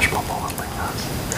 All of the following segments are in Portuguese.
Smash Bubble, like that.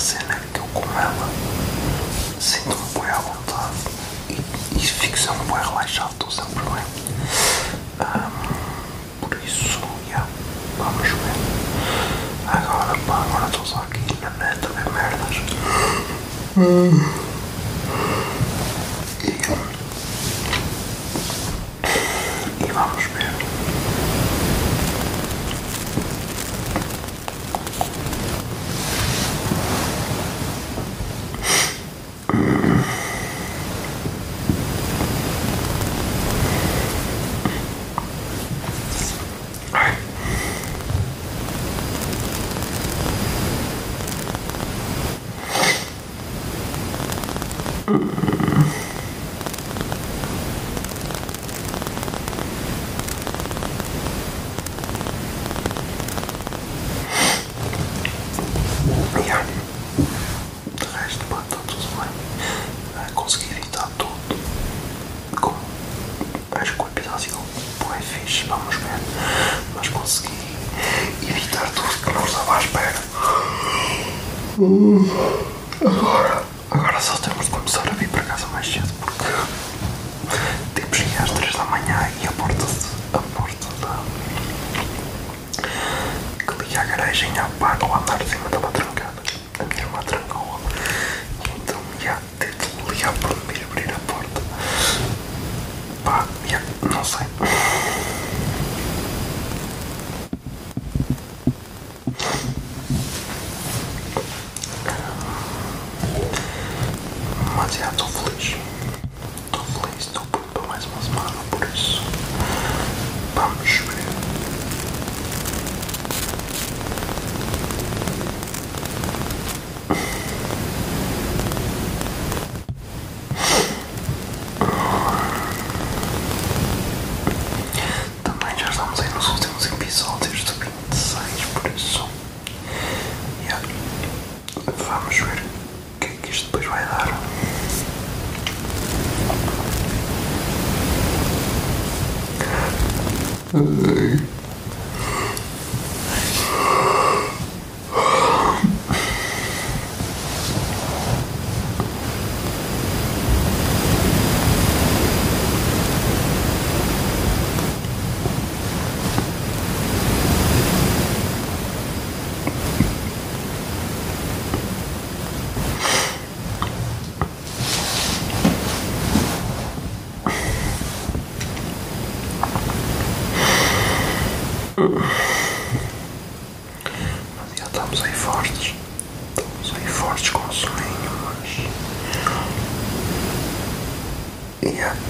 Cena é que eu com ela sinto-me bem à vontade e, e fico sempre bem relaxado, estou sempre bem. Ahm, por isso, yeah, vamos ver. Agora, pá, agora estou só aqui na net a ver merdas. E, e vamos ver. Ai. Yeah. De resto, pá, está tudo bem. Ah, consegui evitar tudo. Como acho que o episódio vamos ver. Mas consegui evitar tudo que não estava à espera. Agora, agora só temos de começar a vir para casa mais cedo porque tipo cheguei às 3 da manhã e a porta, a porta da que liga a garagem à pá, ao andar de cima estava trancada. A minha irmã trancou-a. Então já teve de ligar para me abrir a porta. Pá, já, não sei. Mas já estou feliz. Estou feliz, estou pronto para mais uma semana, por isso. Vamos ver. Também já estamos aí nos últimos episódios do 26, por isso. Yeah. Vamos ver o que é que isto depois vai dar. Mas estamos aí fortes. Estamos aí fortes com o soninho, mas. Yeah.